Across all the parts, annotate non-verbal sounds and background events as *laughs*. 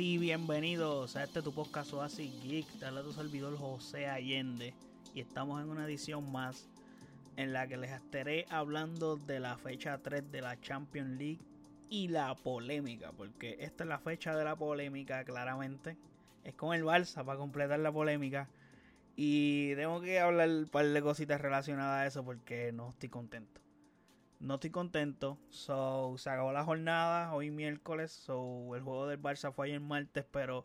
Y bienvenidos a este tu podcast Oasis Geek. Te habla tu servidor José Allende y estamos en una edición más en la que les estaré hablando de la fecha 3 de la Champions League y la polémica, porque esta es la fecha de la polémica claramente. Es con el Barça para completar la polémica. Y tengo que hablar un par de cositas relacionadas a eso porque no estoy contento. No estoy contento. So, se acabó la jornada hoy miércoles. So, el juego del Barça fue ayer martes. Pero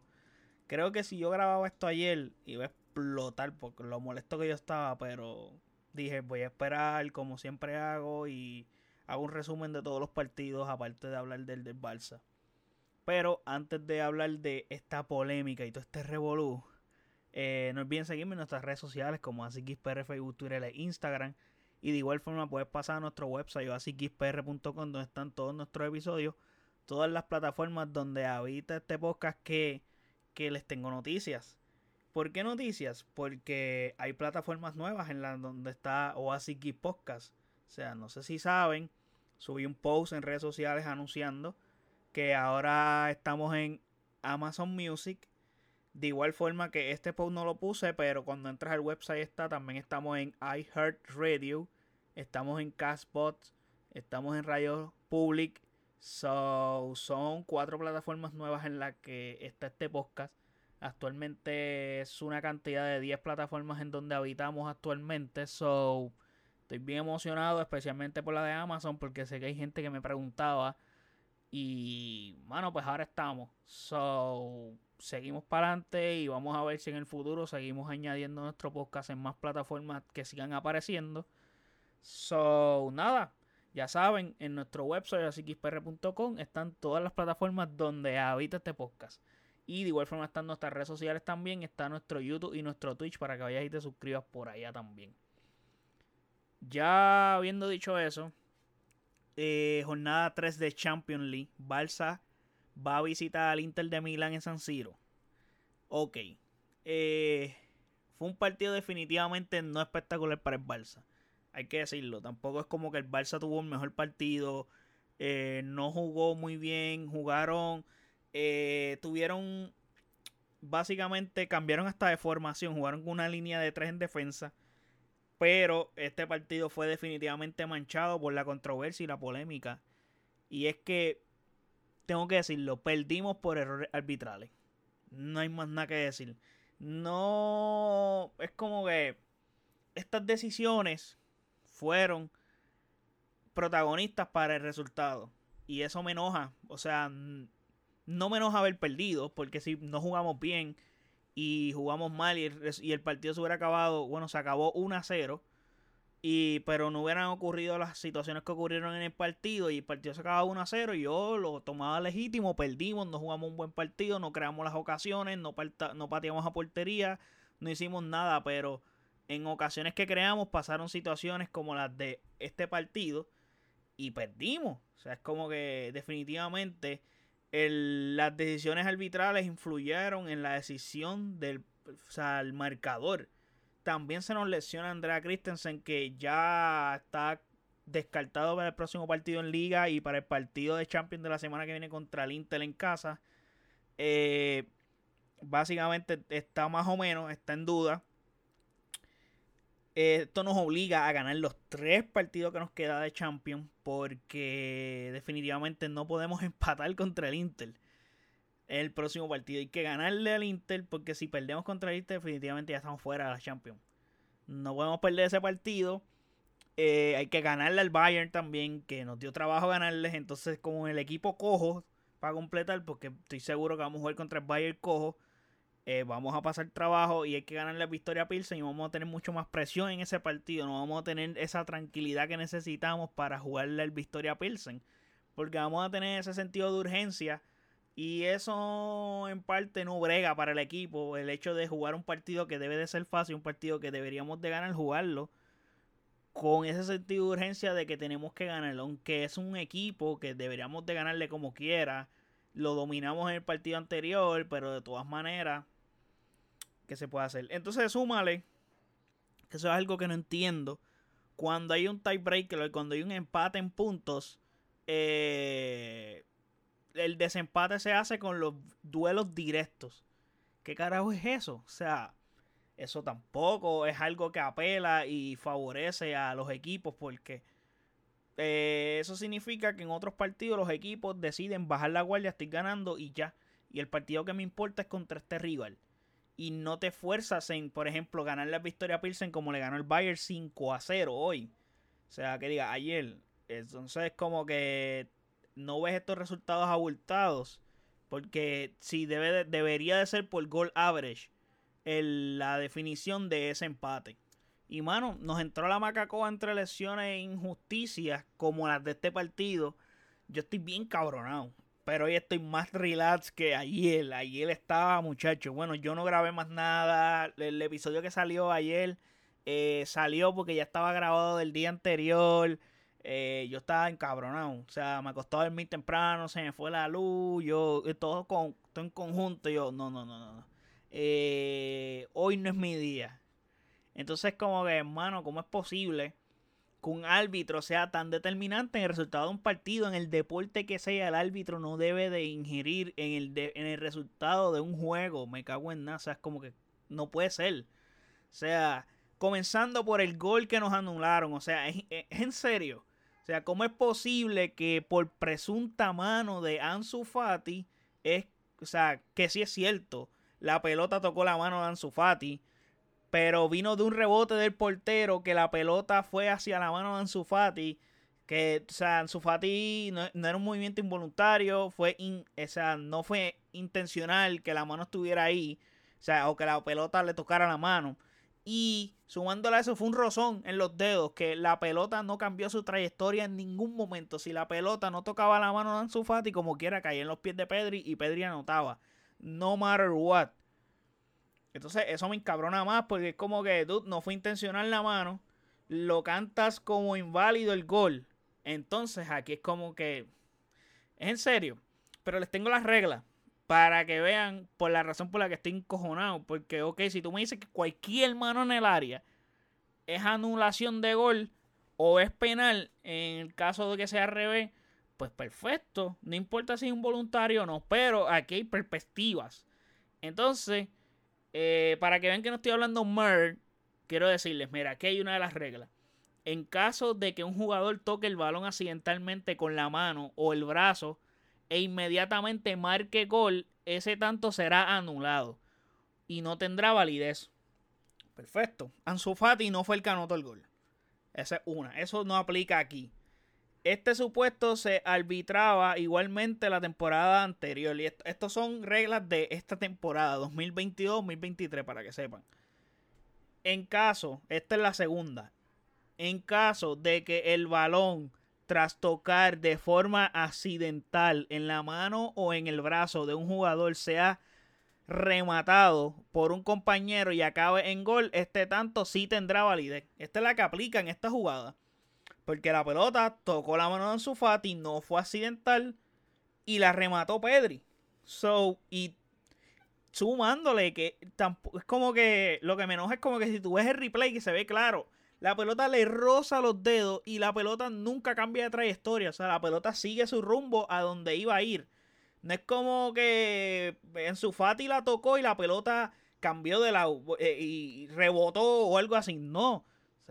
creo que si yo grababa esto ayer iba a explotar porque lo molesto que yo estaba. Pero dije, voy a esperar como siempre hago. Y hago un resumen de todos los partidos. Aparte de hablar del del Barça. Pero antes de hablar de esta polémica y todo este revolú. Eh, no olviden seguirme en nuestras redes sociales como AsiXPR, Facebook, Twitter e Instagram. Y de igual forma puedes pasar a nuestro website asixpr.com donde están todos nuestros episodios, todas las plataformas donde habita este podcast que, que les tengo noticias. ¿Por qué noticias? Porque hay plataformas nuevas en las donde está Oasis Geek Podcast. O sea, no sé si saben, subí un post en redes sociales anunciando que ahora estamos en Amazon Music, de igual forma que este post no lo puse, pero cuando entras al website está, también estamos en iHeartRadio, estamos en Castbox, estamos en Radio Public. So, son cuatro plataformas nuevas en las que está este podcast. Actualmente es una cantidad de 10 plataformas en donde habitamos actualmente. So, estoy bien emocionado, especialmente por la de Amazon, porque sé que hay gente que me preguntaba. Y, bueno, pues ahora estamos. So, seguimos para adelante y vamos a ver si en el futuro seguimos añadiendo nuestro podcast en más plataformas que sigan apareciendo. So, nada, ya saben, en nuestro website asixpr.com están todas las plataformas donde habita este podcast. Y de igual forma están nuestras redes sociales también, está nuestro YouTube y nuestro Twitch para que vayas y te suscribas por allá también. Ya habiendo dicho eso, eh, jornada 3 de Champions League, Barça va a visitar al Inter de Milán en San Siro. Ok. Eh, fue un partido definitivamente no espectacular para el Barça. Hay que decirlo. Tampoco es como que el Barça tuvo un mejor partido. Eh, no jugó muy bien. Jugaron. Eh, tuvieron. Básicamente cambiaron hasta de formación. Jugaron con una línea de tres en defensa. Pero este partido fue definitivamente manchado por la controversia y la polémica. Y es que tengo que decirlo, perdimos por errores arbitrales. No hay más nada que decir. No, es como que estas decisiones fueron protagonistas para el resultado. Y eso me enoja. O sea, no me enoja haber perdido, porque si no jugamos bien y jugamos mal y el, partido se hubiera acabado, bueno, se acabó 1 a 0 y, pero no hubieran ocurrido las situaciones que ocurrieron en el partido y el partido se acababa 1 a 0 y yo lo tomaba legítimo, perdimos, no jugamos un buen partido, no creamos las ocasiones, no, no pateamos a portería, no hicimos nada, pero en ocasiones que creamos pasaron situaciones como las de este partido y perdimos. O sea, es como que definitivamente el, las decisiones arbitrales influyeron en la decisión del o sea, el marcador. También se nos lesiona Andrea Christensen, que ya está descartado para el próximo partido en liga y para el partido de Champions de la semana que viene contra el Inter en casa. Eh, básicamente está más o menos, está en duda. Esto nos obliga a ganar los tres partidos que nos queda de Champions porque definitivamente no podemos *laughs* empatar contra el Inter el próximo partido. Hay que ganarle al Inter porque si perdemos contra el Inter definitivamente ya estamos fuera de la Champions. No podemos perder ese partido. Eh, hay que ganarle al Bayern también, que nos dio trabajo ganarles. Entonces, como el equipo cojo para completar, porque estoy seguro que vamos a jugar contra el Bayern cojo, eh, vamos a pasar trabajo y hay que ganarle a Victoria Pilsen y vamos a tener mucho más presión en ese partido. No vamos a tener esa tranquilidad que necesitamos para jugarle al Victoria Pilsen, porque vamos a tener ese sentido de urgencia y eso en parte no brega para el equipo. El hecho de jugar un partido que debe de ser fácil, un partido que deberíamos de ganar, jugarlo. Con ese sentido de urgencia de que tenemos que ganarlo. Aunque es un equipo que deberíamos de ganarle como quiera. Lo dominamos en el partido anterior. Pero de todas maneras. ¿Qué se puede hacer? Entonces súmale. Que eso es algo que no entiendo. Cuando hay un tiebreaker, cuando hay un empate en puntos. Eh el desempate se hace con los duelos directos. ¿Qué carajo es eso? O sea, eso tampoco es algo que apela y favorece a los equipos porque eh, eso significa que en otros partidos los equipos deciden bajar la guardia, estoy ganando y ya. Y el partido que me importa es contra este rival. Y no te fuerzas en, por ejemplo, ganar la victoria a Pilsen como le ganó el Bayern 5 a 0 hoy. O sea, que diga, ayer. Entonces, como que no ves estos resultados abultados. Porque si debe debería de ser por goal average la definición de ese empate. Y mano, nos entró la macacoa entre lesiones e injusticias como las de este partido. Yo estoy bien cabronado. Pero hoy estoy más relax que ayer. Ayer estaba, muchacho. Bueno, yo no grabé más nada. El episodio que salió ayer eh, salió porque ya estaba grabado del día anterior. Eh, yo estaba encabronado. O sea, me acostó dormir temprano, se me fue la luz. Yo, eh, todo, con, en conjunto. Yo, no, no, no, no. hoy no es mi día. Entonces, como que, hermano, ¿cómo es posible que un árbitro sea tan determinante en el resultado de un partido, en el deporte que sea, el árbitro no debe de ingerir en el, en el resultado de un juego. Me cago en nada, o sea, es como que no puede ser. O sea, comenzando por el gol que nos anularon, o sea, es, en serio. O sea, ¿cómo es posible que por presunta mano de Ansu Fati, es, o sea, que sí es cierto, la pelota tocó la mano de Ansu Fati, pero vino de un rebote del portero que la pelota fue hacia la mano de Ansu Fati. Que, o sea, Ansu Fati no, era un movimiento involuntario, fue o sea, no fue intencional que la mano estuviera ahí, o sea, o que la pelota le tocara la mano. Y sumándole a eso, fue un rozón en los dedos, que la pelota no cambió su trayectoria en ningún momento. Si la pelota no tocaba la mano de Ansu Fati, como quiera, caía en los pies de Pedri y Pedri anotaba. No matter what. Entonces eso me encabrona más porque es como que, tú no fue intencional la mano, lo cantas como inválido el gol. Entonces aquí es como que, es en serio, pero les tengo las reglas para que vean por la razón por la que estoy encojonado. Porque, ok, si tú me dices que cualquier mano en el área es anulación de gol o es penal en el caso de que sea al revés, pues perfecto. No importa si es involuntario o no, pero aquí hay perspectivas. Entonces, eh, para que vean que no estoy hablando mer, quiero decirles, mira, aquí hay una de las reglas. En caso de que un jugador toque el balón accidentalmente con la mano o el brazo e inmediatamente marque gol, ese tanto será anulado y no tendrá validez. Perfecto. Ansu Fati no fue el que anotó el gol. Esa es una. Eso no aplica aquí. Este supuesto se arbitraba igualmente la temporada anterior. Y estas son reglas de esta temporada, 2022-2023, para que sepan. En caso, esta es la segunda. En caso de que el balón, tras tocar de forma accidental en la mano o en el brazo de un jugador, sea rematado por un compañero y acabe en gol, este tanto sí tendrá validez. Esta es la que aplica en esta jugada. Porque la pelota tocó la mano de Ansu Fati, no fue accidental y la remató Pedri. So, y sumándole que tampoco, es como que lo que me enoja es como que si tú ves el replay que se ve claro, la pelota le roza los dedos y la pelota nunca cambia de trayectoria, o sea, la pelota sigue su rumbo a donde iba a ir. No es como que en su Fati la tocó y la pelota cambió de lado eh, y rebotó o algo así, no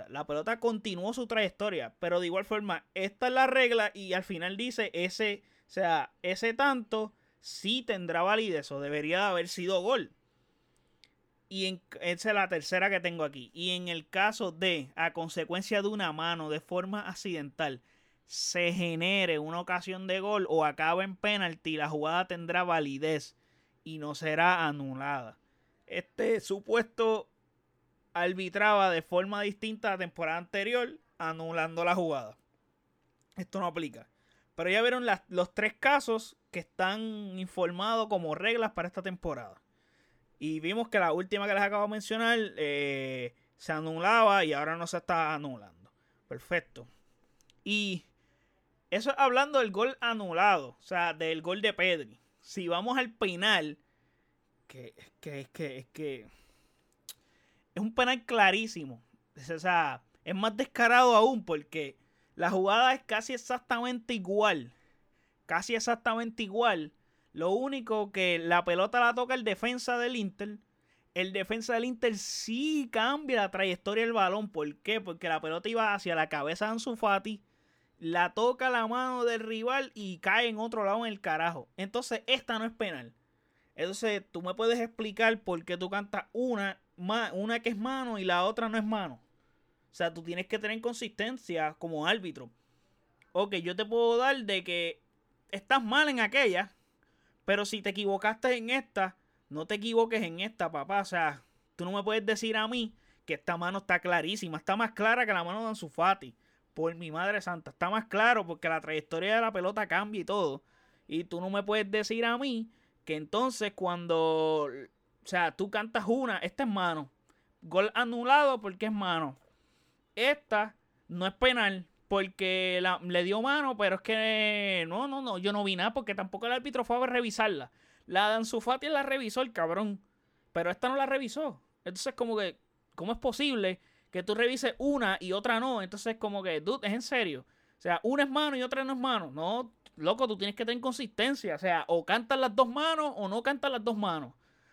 la pelota continuó su trayectoria, pero de igual forma, esta es la regla y al final dice ese, o sea, ese tanto sí tendrá validez o debería de haber sido gol. Y esa es la tercera que tengo aquí. Y en el caso de, a consecuencia de una mano de forma accidental, se genere una ocasión de gol o acabe en penalti, la jugada tendrá validez y no será anulada. Este supuesto arbitraba de forma distinta a la temporada anterior, anulando la jugada. Esto no aplica. Pero ya vieron los tres casos que están informados como reglas para esta temporada. Y vimos que la última que les acabo de mencionar eh, se anulaba y ahora no se está anulando. Perfecto. Y eso hablando del gol anulado, o sea, del gol de Pedri. Si vamos al penal, que, que, que, que es un penal clarísimo. Es, o sea, es más descarado aún porque la jugada es casi exactamente igual. casi exactamente igual. Lo único que la pelota la toca el defensa del Inter. El defensa del Inter sí cambia la trayectoria del balón. ¿Por qué? Porque la pelota iba hacia la cabeza de Ansu Fati. La toca la mano del rival y cae en otro lado en el carajo. Entonces, esta no es penal. Entonces, tú me puedes explicar por qué tú cantas una, una que es mano y la otra no es mano. O sea, tú tienes que tener consistencia como árbitro. Ok, yo te puedo dar de que estás mal en aquella, pero si te equivocaste en esta, no te equivoques en esta, papá. O sea, tú no me puedes decir a mí que esta mano está clarísima. Está más clara que la mano de Anzufati. Por mi madre santa. Está más claro porque la trayectoria de la pelota cambia y todo. Y tú no me puedes decir a mí que entonces cuando... O sea, tú cantas una, esta es mano. Gol anulado porque es mano. Esta no es penal porque la, le dio mano, pero es que no, no, no, yo no vi nada porque tampoco el árbitro fue a revisarla. La de Anzufati la revisó el cabrón, pero esta no la revisó. Entonces como que, ¿cómo es posible que tú revises una y otra no? Entonces como que, dude, es en serio. O sea, una es mano y otra no es mano. No, loco, tú tienes que tener consistencia. O sea, o cantas las dos manos o no cantas las dos manos.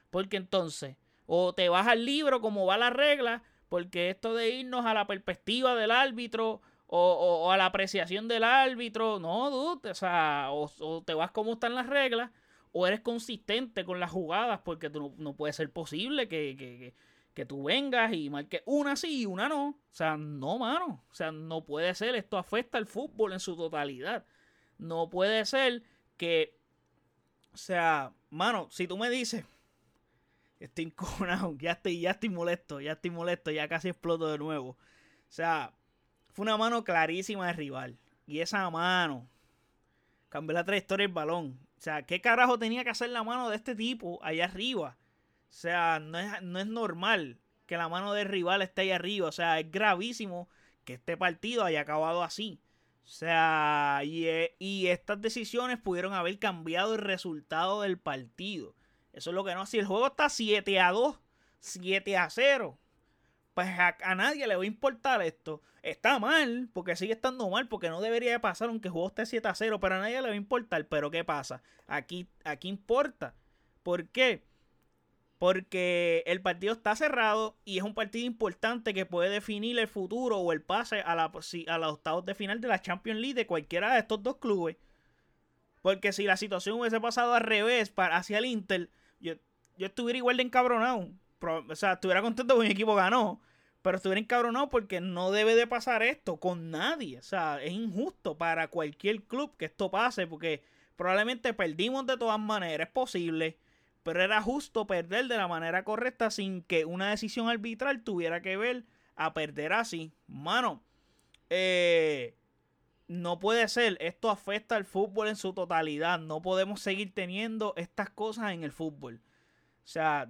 Porque entonces, o te vas al libro como va la regla, porque esto de irnos a la perspectiva del árbitro o, a la apreciación del árbitro. No, dude. O sea, o, te vas como están las reglas, o eres consistente con las jugadas, porque tú no, puede ser posible que, que, que, tú vengas y marques una sí y una no. O sea, no, mano. O sea, no puede ser. Esto afecta al fútbol en su totalidad. No puede ser que. O sea, mano, si tú me dices. Estoy encojonado, ya estoy, ya estoy molesto, ya estoy molesto, ya casi exploto de nuevo. O sea, fue una mano clarísima de rival. Y esa mano cambió la trayectoria del balón. O sea, ¿qué carajo tenía que hacer la mano de este tipo allá arriba? O sea, no es, no es normal que la mano del rival esté ahí arriba. O sea, es gravísimo que este partido haya acabado así. O sea, y, eh, y, estas decisiones pudieron haber cambiado el resultado del partido. Eso es lo que no. Si el juego está 7 a 2, 7 a 0, pues a, nadie le va a importar esto. Está mal, porque sigue estando mal, porque no debería de pasar aunque el juego esté 7 a 0, pero a nadie le va a importar. Pero ¿qué pasa? Aquí, aquí importa. ¿Por qué? Porque el partido está cerrado y es un partido importante que puede definir el futuro o el pase a, la, a los octavos de final de la Champions League de cualquiera de estos dos clubes. Porque si la situación hubiese pasado al revés hacia el Inter, yo, yo estuviera igual de encabronado. O sea, estuviera contento porque mi equipo ganó. Pero estuviera encabronado porque no debe de pasar esto con nadie. O sea, es injusto para cualquier club que esto pase porque probablemente perdimos de todas maneras. Es posible. Pero era justo perder de la manera correcta sin que una decisión arbitral tuviera que ver a perder así. Mano, eh, no puede ser. Esto afecta al fútbol en su totalidad. No podemos seguir teniendo estas cosas en el fútbol. O sea,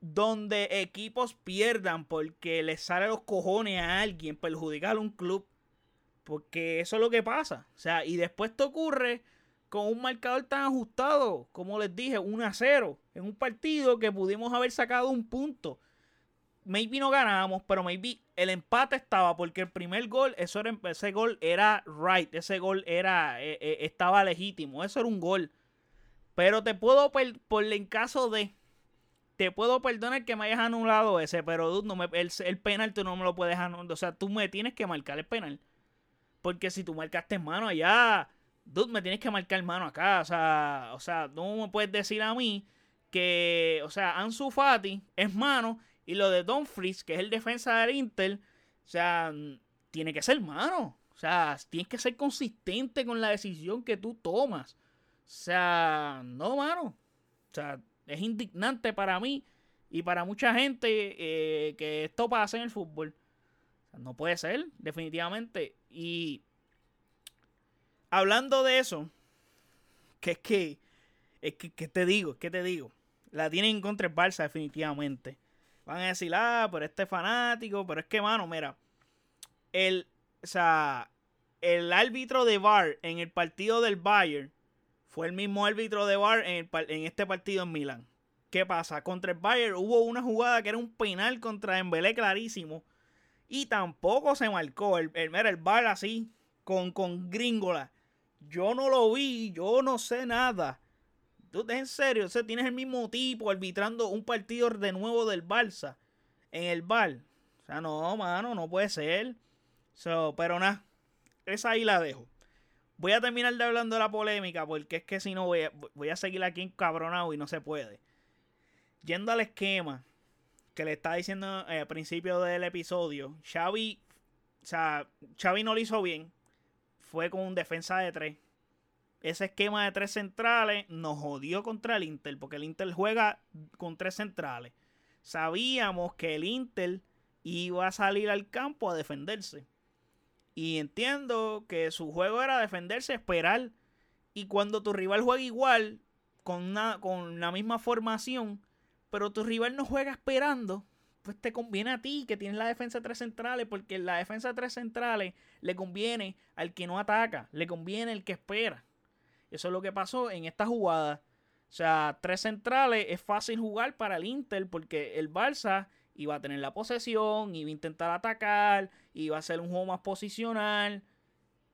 donde equipos pierdan porque les sale los cojones a alguien perjudicar a un club. Porque eso es lo que pasa. O sea, y después te ocurre con un marcador tan ajustado, como les dije, 1 a 0, en un partido que pudimos haber sacado un punto. Maybe no ganamos, pero maybe el empate estaba porque el primer gol, eso era, ese gol era right, ese gol era, eh, eh, estaba legítimo, eso era un gol. Pero te puedo, por, por en caso de, te puedo perdonar que me hayas anulado ese, pero no me, el, penal tú no me lo puedes anular. O sea, tú me tienes que marcar el penal. Porque si tú marcaste mano allá, dude, me tienes que marcar mano acá. O sea, o sea, no me puedes decir a mí que, o sea, Ansu Fati es mano y lo de Dumfries, que es el defensa del Inter, o sea, tiene que ser mano. O sea, tienes que ser consistente con la decisión que tú tomas. O sea, no, mano. O sea, es indignante para mí y para mucha gente eh, que esto pase en el fútbol. no puede ser, definitivamente. Y hablando de eso, que es que, es que, te digo, que te digo, la tienen en contra el Barça definitivamente. Van a decir, ah, pero este fanático, pero es que, mano, mira, el, o sea, el árbitro de VAR en el partido del Bayern fue el mismo árbitro de VAR en, este partido en Milán. ¿Qué pasa? Contra el Bayern hubo una jugada que era un penal contra Dembélé clarísimo. Y tampoco se marcó. El, el, el VAR así, con, con gringola. Yo no lo vi, yo no sé nada. ¿Tú en serio? O sea, tienes el mismo tipo arbitrando un partido de nuevo del Barça en el bar. O sea, no, mano, no puede ser. pero nada, esa ahí la dejo. Voy a terminar de hablando de la polémica porque es que si no voy a, voy a seguir aquí encabronado y no se puede. Yendo al esquema que le estaba diciendo eh, al principio del episodio, Xavi, o sea, Xavi no lo hizo bien. Fue con un defensa de tres. Ese esquema de tres centrales nos jodió contra el Inter, porque el Inter juega con tres centrales. Sabíamos que el Inter iba a salir al campo a defenderse. Y entiendo que su juego era defenderse, esperar. Y cuando tu rival juega igual, con, con la misma formación, pero tu rival no juega esperando, pues te conviene a ti que tienes la defensa de tres centrales, porque la defensa de tres centrales le conviene al que no ataca, le conviene al que espera. Eso es lo que pasó en esta jugada. O sea, tres centrales es fácil jugar para el Inter porque el Barça iba a tener la posesión, iba a intentar atacar, iba a hacer un juego más posicional.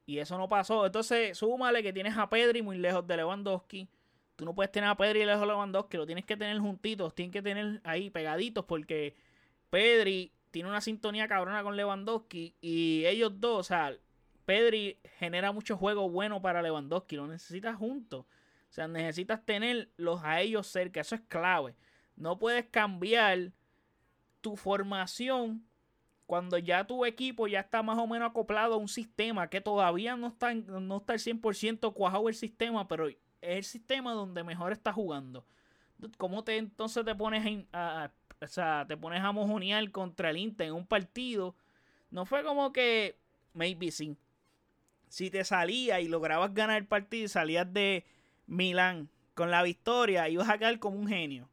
Y eso no pasó. Entonces, súmale que tienes a Pedri muy lejos de Lewandowski. Tú no puedes tener a Pedri lejos de Lewandowski, lo tienes que tener juntitos, tienen que tener ahí pegaditos porque Pedri tiene una sintonía cabrona con Lewandowski y ellos dos, o sea, Pedri genera mucho juego bueno para Lewandowski, lo necesitas juntos. O sea, necesitas tenerlos a ellos cerca, eso es clave. No puedes cambiar tu formación cuando ya tu equipo ya está más o menos acoplado a un sistema que todavía no está, no está el 100% cuajado el sistema, pero es el sistema donde mejor está jugando. ¿Cómo te entonces te pones a, o sea, te pones a mojonear contra el Inter en un partido? No fue como que maybe sí. Si te salía y lograbas ganar el partido y salías de Milán con la victoria, ibas a quedar como un genio.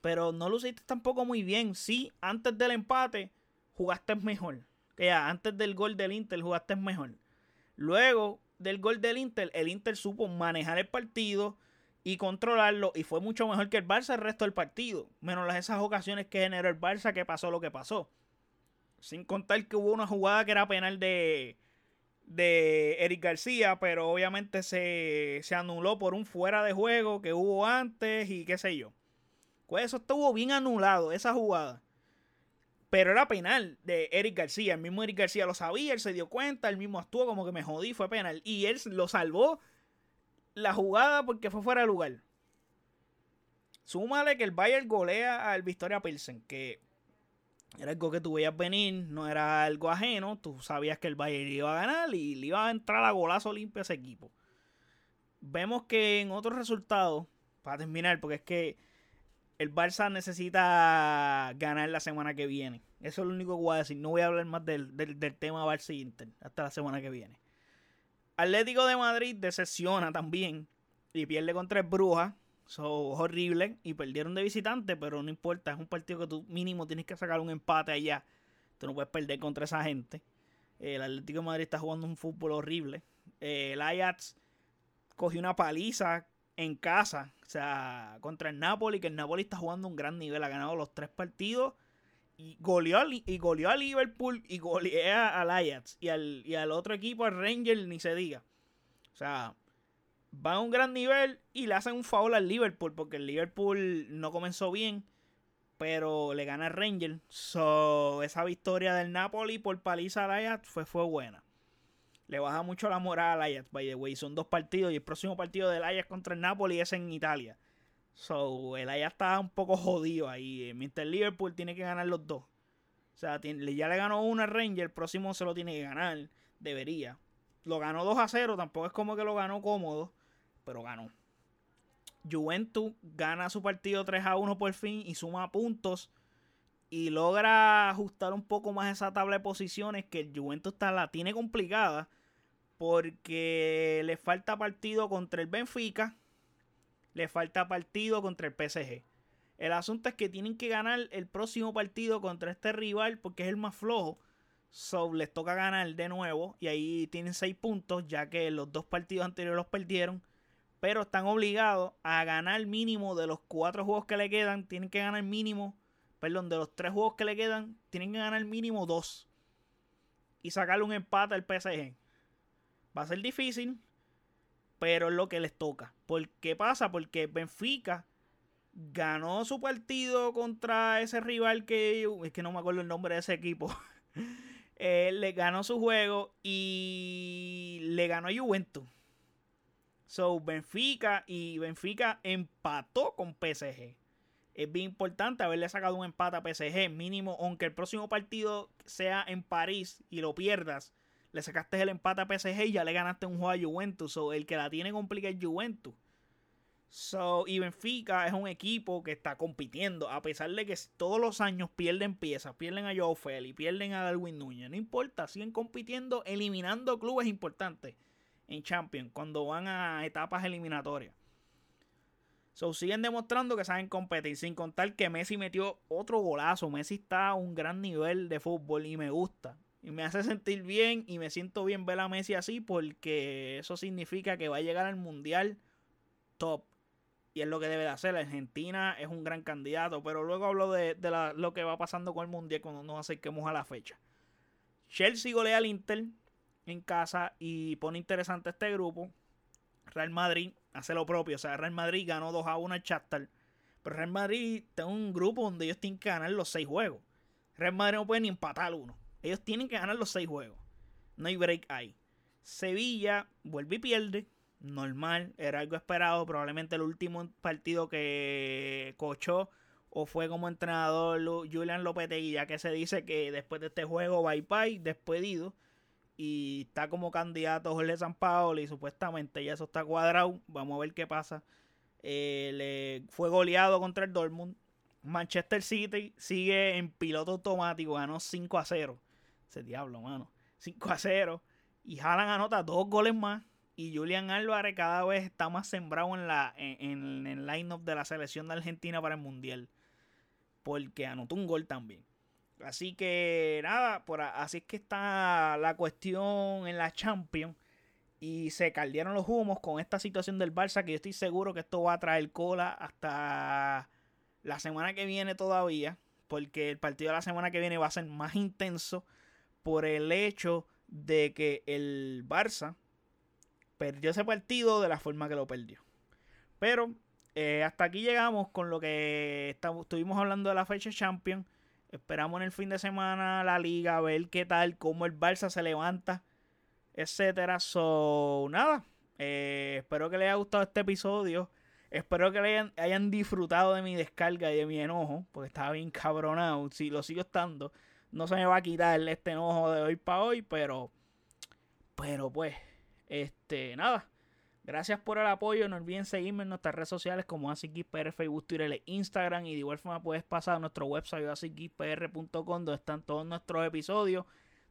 Pero no lo hiciste tampoco muy bien. Sí, antes del empate jugaste mejor. Que ya, antes del gol del Inter jugaste mejor. Luego del gol del Inter, el Inter supo manejar el partido y controlarlo y fue mucho mejor que el Barça el resto del partido. Menos las esas ocasiones que generó el Barça que pasó lo que pasó. Sin contar que hubo una jugada que era penal de, de Eric García, pero obviamente se, se anuló por un fuera de juego que hubo antes y qué sé yo. Pues eso estuvo bien anulado, esa jugada. Pero era penal de Eric García. El mismo Eric García lo sabía, él se dio cuenta, él mismo actuó como que me jodí, fue penal. Y él lo salvó la jugada porque fue fuera de lugar. Súmale que el Bayern golea al Victoria Pilsen, que era algo que tú veías venir, no era algo ajeno. Tú sabías que el Bayern iba a ganar y le iba a entrar a golazo limpio a ese equipo. Vemos que en otros resultados, para terminar, porque es que el Barça necesita ganar la semana que viene. Eso es lo único que voy a decir. No voy a hablar más del, tema Barça y Inter hasta la semana que viene. Atlético de Madrid decepciona también y pierde contra el Brujas. Son horribles y perdieron de visitante, pero no importa. Es un partido que tú mínimo tienes que sacar un empate allá. Tú no puedes perder contra esa gente. El Atlético de Madrid está jugando un fútbol horrible. El Ajax cogió una paliza en casa, o sea, contra el Napoli, que el Napoli está jugando un gran nivel, ha ganado los tres partidos y goleó, y goleó a Liverpool y golea al Ajax y al, y al otro equipo, al Rangers, ni se diga. O sea, va a un gran nivel y le hacen un favor al Liverpool, porque el Liverpool no comenzó bien, pero le gana al Rangers. So, esa victoria del Napoli por paliza al Ajax fue, fue buena le baja mucho la moral al Ajax, by the way. Son dos partidos y el próximo partido del Ajax contra el Napoli es en Italia. So, el Ajax está un poco jodido ahí. Mientras el Liverpool tiene que ganar los dos. O sea, ya le ganó uno a Ranger, el próximo se lo tiene que ganar. Debería. Lo ganó 2 a 0, tampoco es como que lo ganó cómodo, pero ganó. Juventus gana su partido 3 a 1 por fin y suma puntos y logra ajustar un poco más esa tabla de posiciones que el Juventus está, la tiene complicada porque le falta partido contra el Benfica, le falta partido contra el PSG. El asunto es que tienen que ganar el próximo partido contra este rival porque es el más flojo. So, les toca ganar de nuevo y ahí tienen 6 puntos ya que los dos partidos anteriores los perdieron. Pero están obligados a ganar mínimo de los 4 juegos que le quedan. Tienen que ganar mínimo, perdón, de los 3 juegos que le quedan, tienen que ganar mínimo 2. Y sacarle un empate al PSG. Va a ser difícil, pero es lo que les toca. ¿Por qué pasa? Porque Benfica ganó su partido contra ese rival que es que no me acuerdo el nombre de ese equipo. *laughs* Eh, le ganó su juego y le ganó a Juventus. So, Benfica y Benfica empató con PSG. Es bien importante haberle sacado un empate a PSG, mínimo, aunque el próximo partido sea en París y lo pierdas, le sacaste el empate a PSG y ya le ganaste un juego a Juventus. So, el que la tiene complicada es Juventus. So, y Benfica es un equipo que está compitiendo, a pesar de que todos los años pierden piezas, pierden a Joao Félix, pierden a Darwin Núñez, no importa, siguen compitiendo, eliminando clubes importantes en Champions cuando van a etapas eliminatorias. So, siguen demostrando que saben competir, sin contar que Messi metió otro golazo. Messi está a un gran nivel de fútbol y me gusta. Y me hace sentir bien y me siento bien ver a Messi así porque eso significa que va a llegar al Mundial top. Y es lo que debe de hacer. Argentina es un gran candidato. Pero luego hablo de, lo que va pasando con el Mundial cuando nos acerquemos a la fecha. Chelsea golea al Inter en casa y pone interesante este grupo. Real Madrid hace lo propio. O sea, Real Madrid ganó 2 a 1 al Shakhtar. Pero Real Madrid en un grupo donde ellos tienen que ganar los 6 juegos. Real Madrid no puede ni empatar uno. Ellos tienen que ganar los 6 juegos. No hay break ahí. Sevilla vuelve y pierde. Normal, era algo esperado. Probablemente el último partido que cochó o fue como entrenador Julian Lopetegui, ya que se dice que después de este juego, bye bye, despedido y está como candidato Jorge San Paolo y supuestamente ya eso está cuadrado. Vamos a ver qué pasa. Eh, le fue goleado contra el Dortmund. Manchester City sigue en piloto automático, ganó 5 a 0. Ese diablo, mano. 5 a 0. Y Haaland anota dos goles más. Y Julian Álvarez cada vez está más sembrado en, la, en, en el line-up de la selección de Argentina para el Mundial. Porque anotó un gol también. Así que nada, por así es que está la cuestión en la Champions. Y se caldearon los humos con esta situación del Barça, que yo estoy seguro que esto va a traer cola hasta la semana que viene todavía. Porque el partido de la semana que viene va a ser más intenso por el hecho de que el Barça perdió ese partido de la forma que lo perdió. Pero eh, hasta aquí llegamos con lo que estuvimos hablando de la fecha Champions. Esperamos en el fin de semana la liga, a ver qué tal, cómo el Barça se levanta, etcétera. So, nada. Eh, espero que les haya gustado este episodio. Espero que hayan, hayan, disfrutado de mi descarga y de mi enojo, porque estaba bien cabronado. Si lo sigo estando, no se me va a quitar este enojo de hoy para hoy, pero, pero pues, este, nada. Gracias por el apoyo. No olviden seguirme en nuestras redes sociales como AsicGeekPR, Facebook, Twitter e Instagram. Y de igual forma puedes pasar a nuestro website asicgeekpr.com donde están todos nuestros episodios.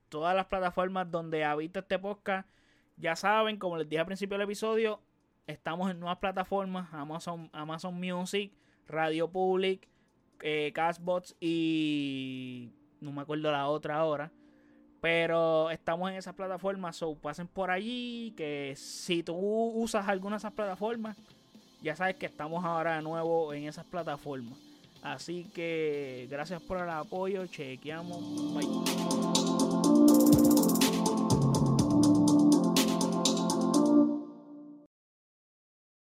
Todas las plataformas donde habita este podcast. Ya saben, como les dije al principio del episodio, estamos en nuevas plataformas. Amazon, Amazon Music, Radio Public, eh, Castbots y... No me acuerdo la otra ahora. Pero estamos en esas plataformas, so pasen por allí. Que si tú usas alguna de esas plataformas, ya sabes que estamos ahora de nuevo en esas plataformas. Así que gracias por el apoyo. Chequeamos. Bye.